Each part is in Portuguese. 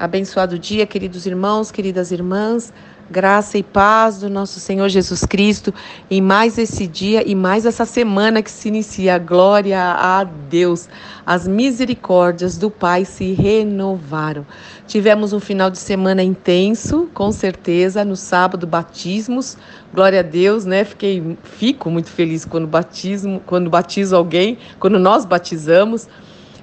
Abençoado dia, queridos irmãos, queridas irmãs. Graça e paz do nosso Senhor Jesus Cristo em mais esse dia e mais essa semana que se inicia. Glória a Deus. As misericórdias do Pai se renovaram. Tivemos um final de semana intenso, com certeza, no sábado batismos. Glória a Deus, né? Fiquei fico muito feliz quando batismo, quando batizo alguém, quando nós batizamos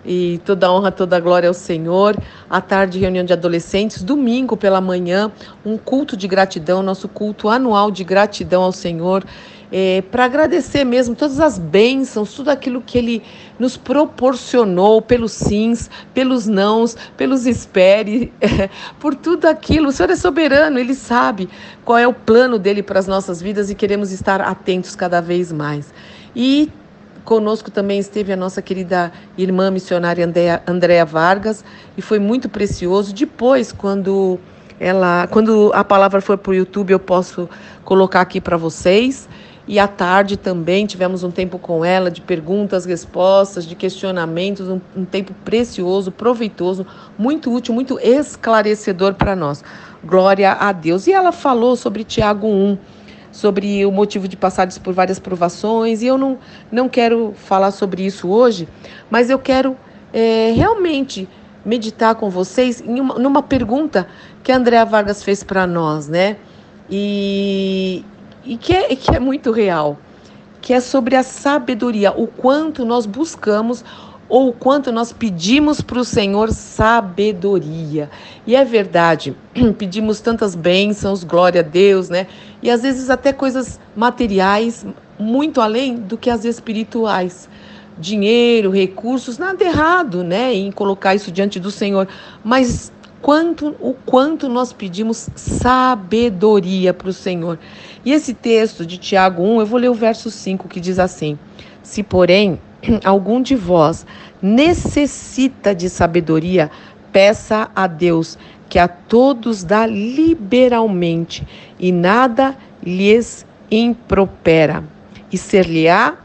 e toda honra, toda glória ao Senhor. À tarde, reunião de adolescentes. Domingo pela manhã, um culto de gratidão, nosso culto anual de gratidão ao Senhor. É, para agradecer mesmo todas as bênçãos, tudo aquilo que Ele nos proporcionou, pelos sims, pelos nãos, pelos espere, por tudo aquilo. O Senhor é soberano, Ele sabe qual é o plano dele para as nossas vidas e queremos estar atentos cada vez mais. E Conosco também esteve a nossa querida irmã missionária Andréa Vargas e foi muito precioso. Depois, quando ela, quando a palavra for para o YouTube, eu posso colocar aqui para vocês. E à tarde também tivemos um tempo com ela de perguntas, respostas, de questionamentos, um, um tempo precioso, proveitoso, muito útil, muito esclarecedor para nós. Glória a Deus. E ela falou sobre Tiago 1 sobre o motivo de passares por várias provações, e eu não, não quero falar sobre isso hoje, mas eu quero é, realmente meditar com vocês uma, numa pergunta que a Andrea Vargas fez para nós, né? E, e que, é, que é muito real, que é sobre a sabedoria, o quanto nós buscamos ou o quanto nós pedimos para o Senhor sabedoria. E é verdade, pedimos tantas bênçãos, glória a Deus, né? E às vezes até coisas materiais, muito além do que as espirituais. Dinheiro, recursos, nada errado, né, em colocar isso diante do Senhor, mas quanto o quanto nós pedimos sabedoria para o Senhor. E esse texto de Tiago 1, eu vou ler o verso 5 que diz assim: Se, porém, algum de vós necessita de sabedoria, peça a Deus, que a todos dá liberalmente e nada lhes impropera, e ser-lhe-á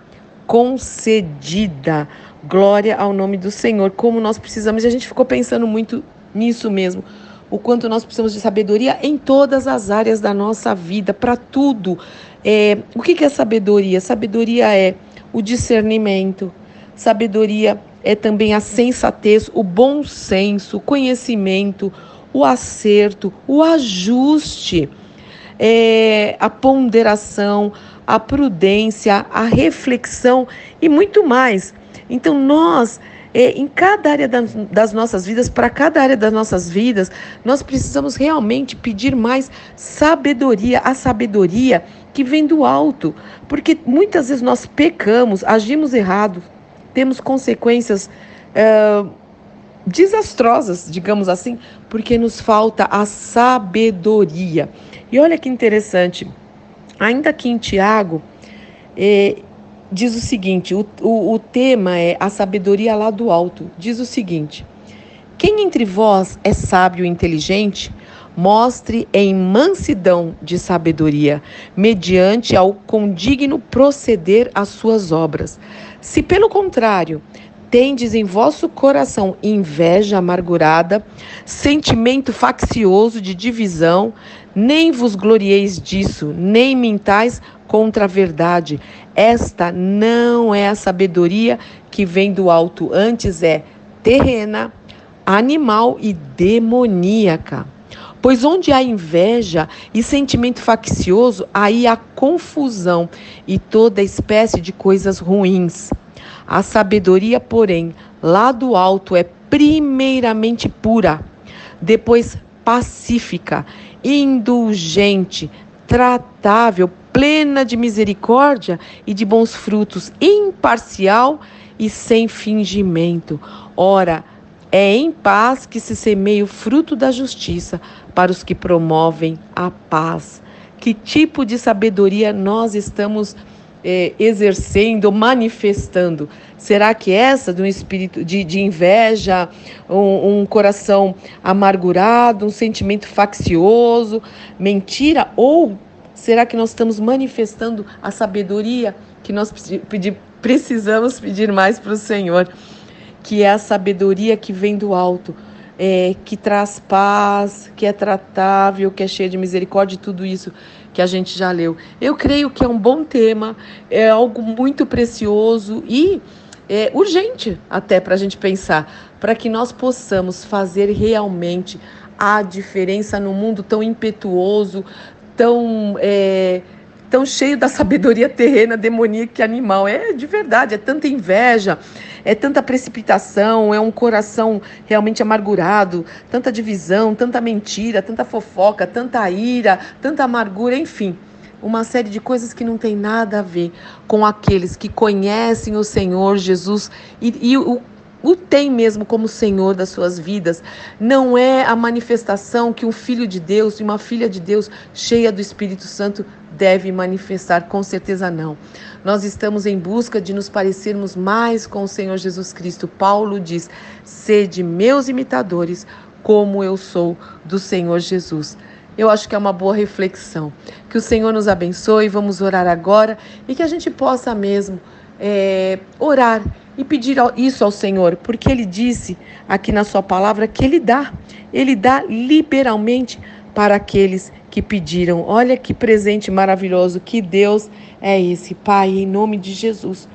concedida. Glória ao nome do Senhor. Como nós precisamos, e a gente ficou pensando muito nisso mesmo. O quanto nós precisamos de sabedoria em todas as áreas da nossa vida, para tudo. É, o que, que é sabedoria? Sabedoria é o discernimento. Sabedoria é também a sensatez, o bom senso, o conhecimento, o acerto, o ajuste, é, a ponderação, a prudência, a reflexão e muito mais. Então, nós, é, em cada área das, das nossas vidas, para cada área das nossas vidas, nós precisamos realmente pedir mais sabedoria, a sabedoria que vem do alto, porque muitas vezes nós pecamos, agimos errado, temos consequências uh, desastrosas, digamos assim, porque nos falta a sabedoria. E olha que interessante, ainda que em Tiago, eh, diz o seguinte: o, o, o tema é a sabedoria lá do alto. Diz o seguinte: quem entre vós é sábio e inteligente, mostre em mansidão de sabedoria, mediante ao condigno proceder às suas obras. Se pelo contrário, tendes em vosso coração inveja amargurada, sentimento faccioso de divisão, nem vos glorieis disso, nem mintais contra a verdade. Esta não é a sabedoria que vem do alto, antes é terrena, animal e demoníaca. Pois onde há inveja e sentimento faccioso, aí há confusão e toda espécie de coisas ruins. A sabedoria, porém, lá do alto é primeiramente pura, depois pacífica, indulgente, tratável, plena de misericórdia e de bons frutos, imparcial e sem fingimento. Ora, é em paz que se semeia o fruto da justiça para os que promovem a paz. Que tipo de sabedoria nós estamos é, exercendo, manifestando? Será que essa de um espírito de, de inveja, um, um, coração amargurado, um sentimento faccioso, mentira? Ou será que nós estamos manifestando a sabedoria que nós precisamos pedir mais para o Senhor? Que é a sabedoria que vem do alto. é, que traz paz, que é tratável, que é cheia de misericórdia e tudo isso que a gente já leu. Eu creio que é um bom tema, é algo muito precioso e é, urgente até para a gente pensar, para que nós possamos fazer realmente a diferença no mundo tão impetuoso, tão. É, tão cheio da sabedoria terrena, demoníaca e animal. É de verdade, é tanta inveja, é tanta precipitação, é um coração realmente amargurado, tanta divisão, tanta mentira, tanta fofoca, tanta ira, tanta amargura, enfim. Uma série de coisas que não tem nada a ver com aqueles que conhecem o Senhor Jesus e, e o o tem mesmo como Senhor das suas vidas, não é a manifestação que um filho de Deus e uma filha de Deus cheia do Espírito Santo deve manifestar, com certeza não. Nós estamos em busca de nos parecermos mais com o Senhor Jesus Cristo. Paulo diz: sede meus imitadores, como eu sou do Senhor Jesus. Eu acho que é uma boa reflexão. Que o Senhor nos abençoe. Vamos orar agora e que a gente possa mesmo é, orar e pedir isso ao Senhor, porque Ele disse aqui na Sua palavra que Ele dá, Ele dá liberalmente para aqueles que pediram. Olha que presente maravilhoso, que Deus é esse, Pai, em nome de Jesus.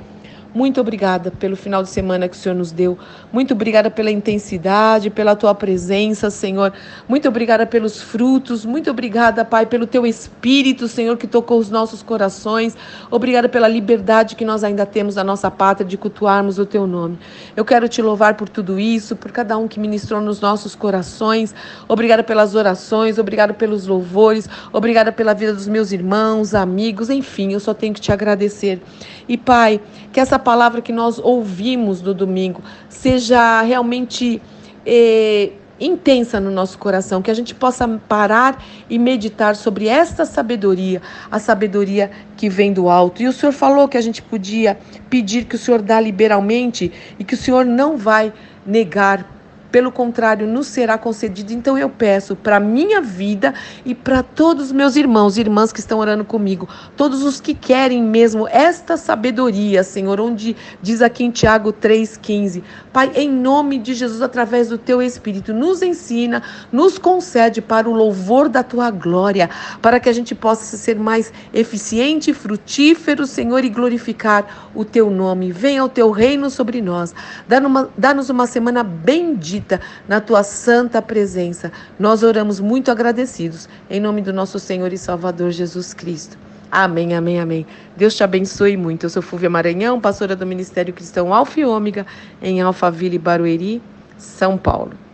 Muito obrigada pelo final de semana que o Senhor nos deu. Muito obrigada pela intensidade, pela tua presença, Senhor. Muito obrigada pelos frutos. Muito obrigada, Pai, pelo teu espírito, Senhor, que tocou os nossos corações. Obrigada pela liberdade que nós ainda temos na nossa pátria de cultuarmos o teu nome. Eu quero te louvar por tudo isso, por cada um que ministrou nos nossos corações. Obrigada pelas orações, obrigada pelos louvores, obrigada pela vida dos meus irmãos, amigos, enfim, eu só tenho que te agradecer. E, Pai, que essa palavra que nós ouvimos no domingo seja realmente eh, intensa no nosso coração, que a gente possa parar e meditar sobre esta sabedoria, a sabedoria que vem do alto. E o Senhor falou que a gente podia pedir que o Senhor dá liberalmente e que o Senhor não vai negar pelo contrário, nos será concedido. Então eu peço para minha vida e para todos os meus irmãos e irmãs que estão orando comigo, todos os que querem mesmo esta sabedoria, Senhor, onde diz aqui em Tiago 3:15, Pai, em nome de Jesus, através do teu espírito, nos ensina, nos concede para o louvor da tua glória, para que a gente possa ser mais eficiente frutífero, Senhor, e glorificar o teu nome. Venha o teu reino sobre nós. Dá-nos uma semana bendita bendita na tua santa presença. Nós oramos muito agradecidos, em nome do nosso Senhor e Salvador Jesus Cristo. Amém, amém, amém. Deus te abençoe muito. Eu sou Fúvia Maranhão, pastora do Ministério Cristão Alfa e Ômega, em Alphaville, Barueri, São Paulo.